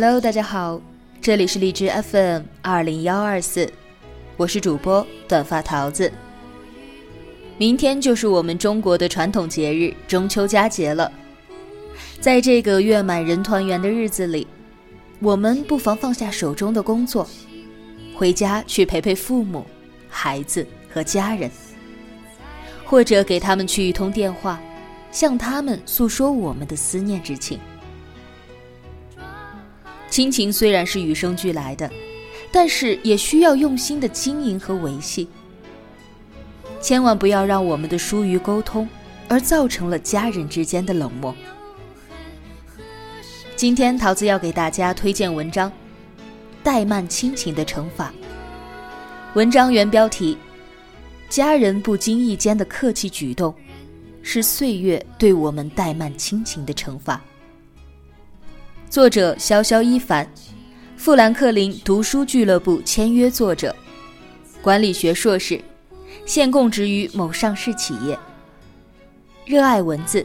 Hello，大家好，这里是荔枝 FM 二零幺二四，我是主播短发桃子。明天就是我们中国的传统节日中秋佳节了，在这个月满人团圆的日子里，我们不妨放下手中的工作，回家去陪陪父母、孩子和家人，或者给他们去一通电话，向他们诉说我们的思念之情。亲情虽然是与生俱来的，但是也需要用心的经营和维系。千万不要让我们的疏于沟通，而造成了家人之间的冷漠。今天桃子要给大家推荐文章《怠慢亲情的惩罚》。文章原标题：家人不经意间的客气举动，是岁月对我们怠慢亲情的惩罚。作者潇潇一凡，富兰克林读书俱乐部签约作者，管理学硕士，现供职于某上市企业。热爱文字，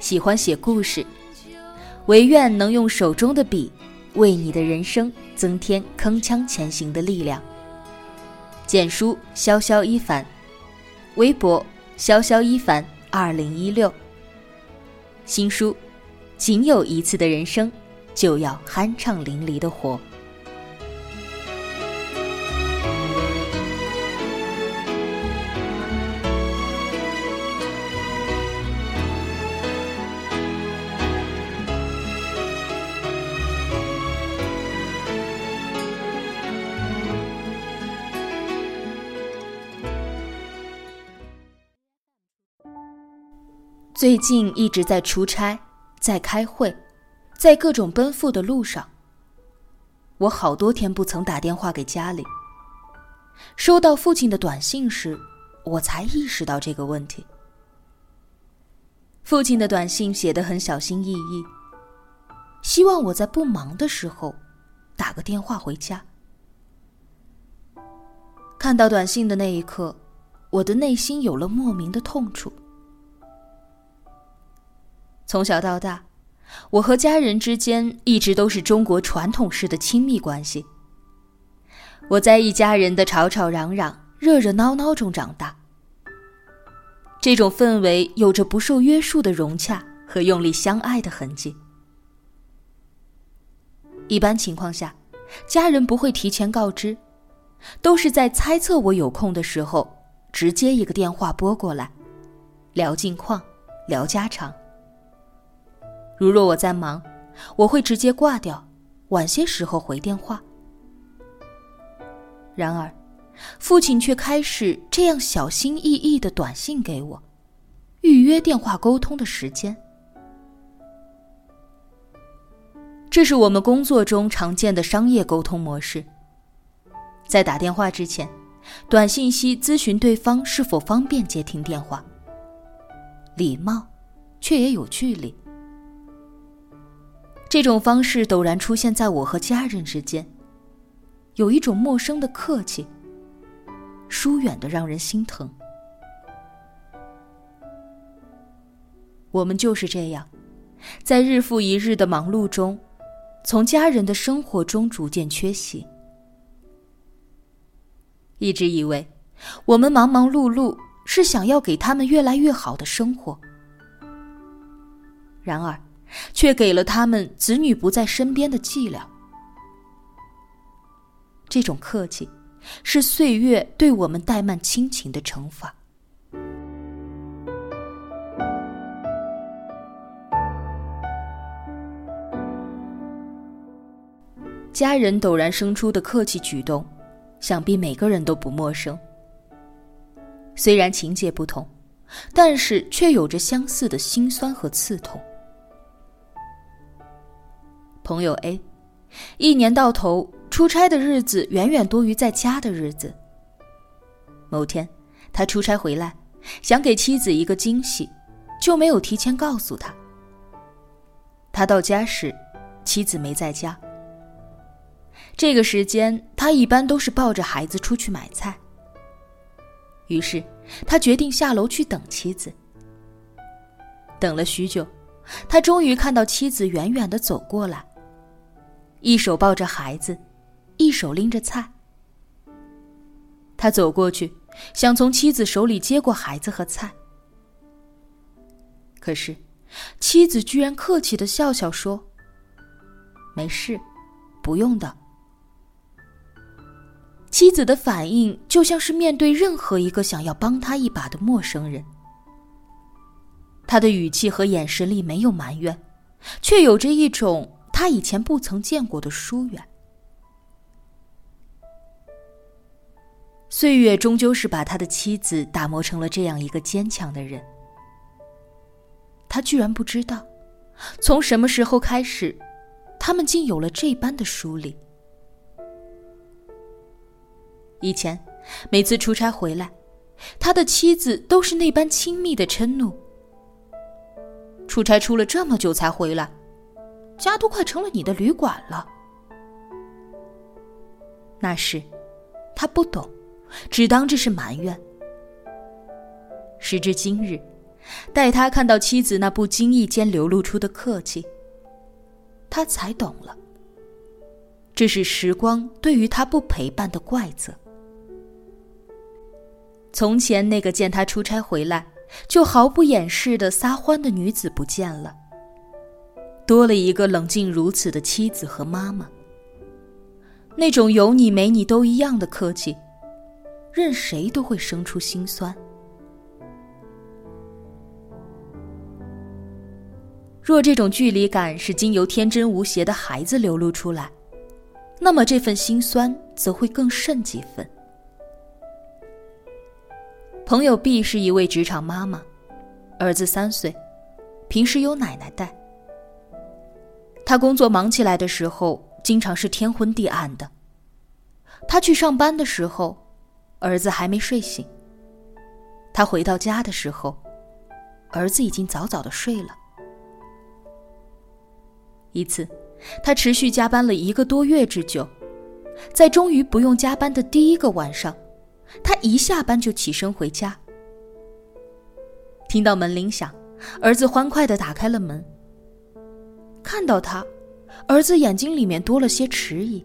喜欢写故事，唯愿能用手中的笔，为你的人生增添铿锵前行的力量。简书潇潇一凡，微博潇潇一凡二零一六。新书，仅有一次的人生。就要酣畅淋漓的活。最近一直在出差，在开会。在各种奔赴的路上，我好多天不曾打电话给家里。收到父亲的短信时，我才意识到这个问题。父亲的短信写得很小心翼翼，希望我在不忙的时候打个电话回家。看到短信的那一刻，我的内心有了莫名的痛楚。从小到大。我和家人之间一直都是中国传统式的亲密关系。我在一家人的吵吵嚷嚷、热热闹闹中长大。这种氛围有着不受约束的融洽和用力相爱的痕迹。一般情况下，家人不会提前告知，都是在猜测我有空的时候，直接一个电话拨过来，聊近况，聊家常。如若我在忙，我会直接挂掉，晚些时候回电话。然而，父亲却开始这样小心翼翼的短信给我，预约电话沟通的时间。这是我们工作中常见的商业沟通模式。在打电话之前，短信息咨询对方是否方便接听电话。礼貌，却也有距离。这种方式陡然出现在我和家人之间，有一种陌生的客气，疏远的让人心疼。我们就是这样，在日复一日的忙碌中，从家人的生活中逐渐缺席。一直以为，我们忙忙碌碌是想要给他们越来越好的生活，然而。却给了他们子女不在身边的剂量这种客气是岁月对我们怠慢亲情的惩罚。家人陡然生出的客气举动想必每个人都不陌生。虽然情节不同但是却有着相似的心酸和刺痛。朋友 A，一年到头出差的日子远远多于在家的日子。某天，他出差回来，想给妻子一个惊喜，就没有提前告诉他。他到家时，妻子没在家。这个时间，他一般都是抱着孩子出去买菜。于是，他决定下楼去等妻子。等了许久，他终于看到妻子远远的走过来，一手抱着孩子，一手拎着菜。他走过去，想从妻子手里接过孩子和菜，可是。妻子居然客气的笑笑说：“没事，不用的。”妻子的反应就像是面对任何一个想要帮他一把的陌生人，他的语气和眼神里没有埋怨，却有着一种他以前不曾见过的疏远。岁月终究是把他的妻子打磨成了这样一个坚强的人。他居然不知道，从什么时候开始，他们竟有了这般的疏离。以前，每次出差回来，他的妻子都是那般亲密的嗔怒：“出差出了这么久才回来，家都快成了你的旅馆了。”那时，他不懂，只当这是埋怨。时至今日。待他看到妻子那不经意间流露出的客气，他才懂了，这是时光对于他不陪伴的怪责。从前那个见他出差回来就毫不掩饰的撒欢的女子不见了，多了一个冷静如此的妻子和妈妈。那种有你没你都一样的客气，任谁都会生出心酸。若这种距离感是经由天真无邪的孩子流露出来，那么这份心酸则会更甚几分。朋友 B 是一位职场妈妈，儿子三岁，平时由奶奶带。他工作忙起来的时候，经常是天昏地暗的。他去上班的时候，儿子还没睡醒。他回到家的时候，儿子已经早早的睡了。一次，他持续加班了一个多月之久，在终于不用加班的第一个晚上，他一下班就起身回家。听到门铃响，儿子欢快的打开了门。看到他，儿子眼睛里面多了些迟疑，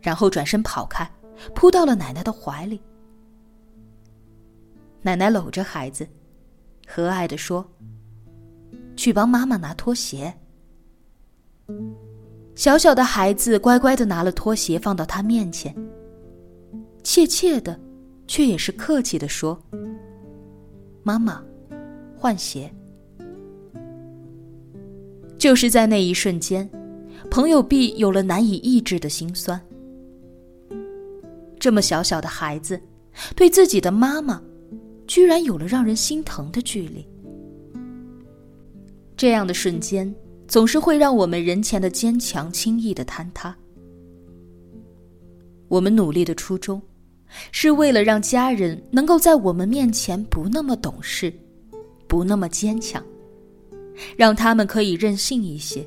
然后转身跑开，扑到了奶奶的怀里。奶奶搂着孩子，和蔼的说：“去帮妈妈拿拖鞋。”小小的孩子乖乖的拿了拖鞋放到他面前，怯怯的，却也是客气的说：“妈妈，换鞋。”就是在那一瞬间，朋友 B 有了难以抑制的心酸。这么小小的孩子，对自己的妈妈，居然有了让人心疼的距离。这样的瞬间。总是会让我们人前的坚强轻易的坍塌。我们努力的初衷，是为了让家人能够在我们面前不那么懂事，不那么坚强，让他们可以任性一些。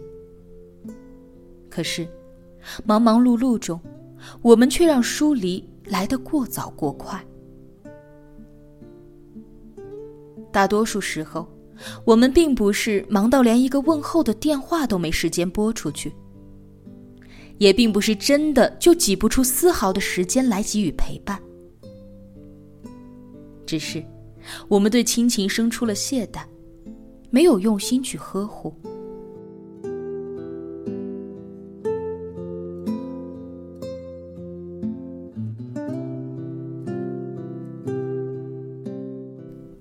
可是，忙忙碌碌中，我们却让疏离来得过早过快。大多数时候。我们并不是忙到连一个问候的电话都没时间拨出去，也并不是真的就挤不出丝毫的时间来给予陪伴，只是我们对亲情生出了懈怠，没有用心去呵护。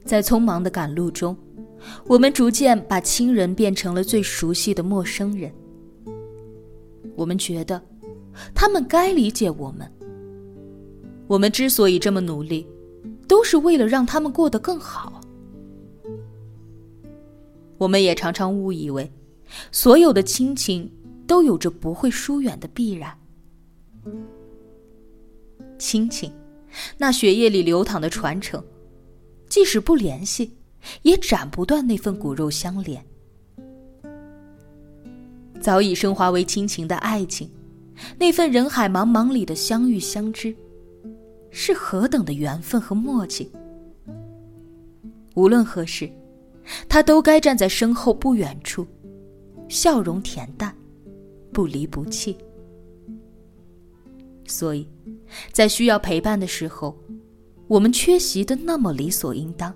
在匆忙的赶路中。我们逐渐把亲人变成了最熟悉的陌生人。我们觉得他们该理解我们。我们之所以这么努力，都是为了让他们过得更好。我们也常常误以为，所有的亲情都有着不会疏远的必然。亲情，那血液里流淌的传承，即使不联系，也斩不断那份骨肉相连。早已升华为亲情的爱情，那份人海茫茫里的相遇相知，是何等的缘分和默契。无论何时。他都该站在身后不远处，笑容恬淡，不离不弃。所以，在需要陪伴的时候，我们缺席的那么理所应当。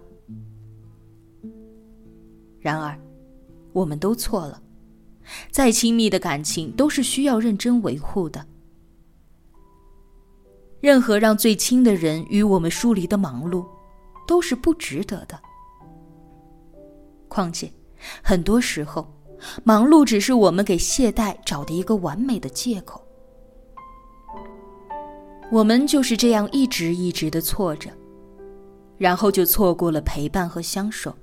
然而，我们都错了。再亲密的感情，都是需要认真维护的。任何让最亲的人与我们疏离的忙碌，都是不值得的。况且，很多时候，忙碌只是我们给懈怠找的一个完美的借口。我们就是这样一直一直的错着，然后就错过了陪伴和相守。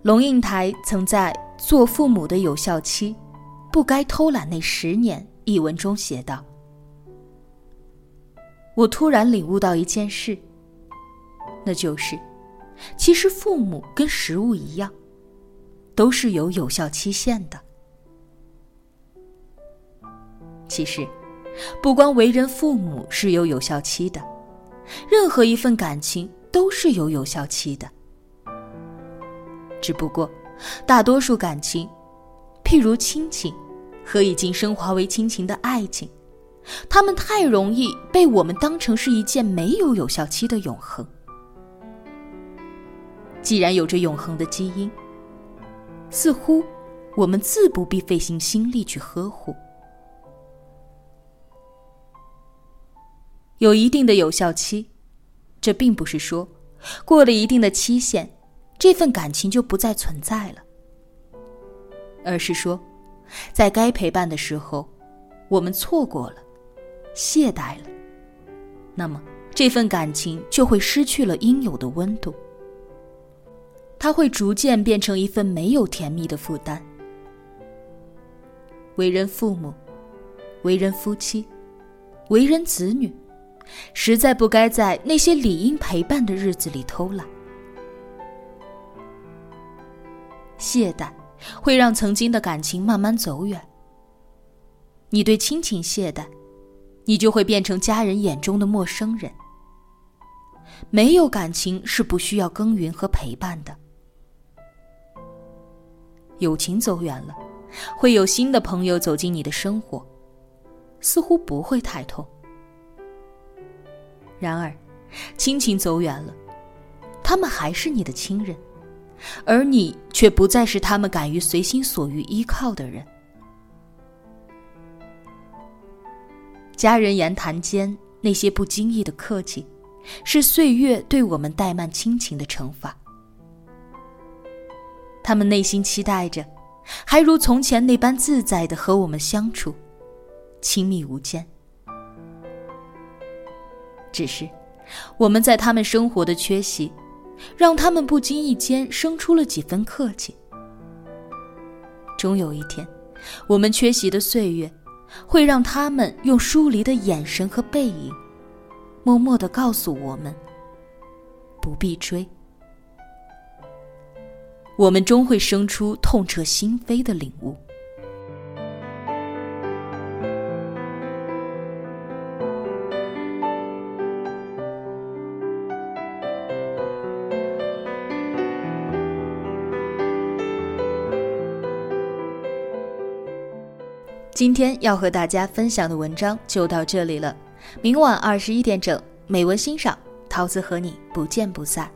龙应台曾在《做父母的有效期，不该偷懒那十年》一文中写道：“我突然领悟到一件事，那就是。”其实，父母跟食物一样，都是有有效期限的。其实，不光为人父母是有有效期的，任何一份感情都是有有效期的。只不过，大多数感情，譬如亲情和已经升华为亲情的爱情，他们太容易被我们当成是一件没有有效期的永恒。既然有着永恒的基因，似乎我们自不必费尽心力去呵护。有一定的有效期，这并不是说过了一定的期限，这份感情就不再存在了，而是说，在该陪伴的时候，我们错过了，懈怠了，那么这份感情就会失去了应有的温度。它会逐渐变成一份没有甜蜜的负担。为人父母，为人夫妻，为人子女，实在不该在那些理应陪伴的日子里偷懒。懈怠会让曾经的感情慢慢走远。你对亲情懈怠，你就会变成家人眼中的陌生人。没有感情是不需要耕耘和陪伴的。友情走远了，会有新的朋友走进你的生活，似乎不会太痛。然而，亲情走远了，他们还是你的亲人，而你却不再是他们敢于随心所欲依靠的人。家人言谈间那些不经意的客气，是岁月对我们怠慢亲情的惩罚。他们内心期待着，还如从前那般自在的和我们相处，亲密无间。只是，我们在他们生活的缺席，让他们不经意间生出了几分客气。终有一天，我们缺席的岁月，会让他们用疏离的眼神和背影，默默的告诉我们：不必追。我们终会生出痛彻心扉的领悟。今天要和大家分享的文章就到这里了，明晚二十一点整，美文欣赏，桃子和你不见不散。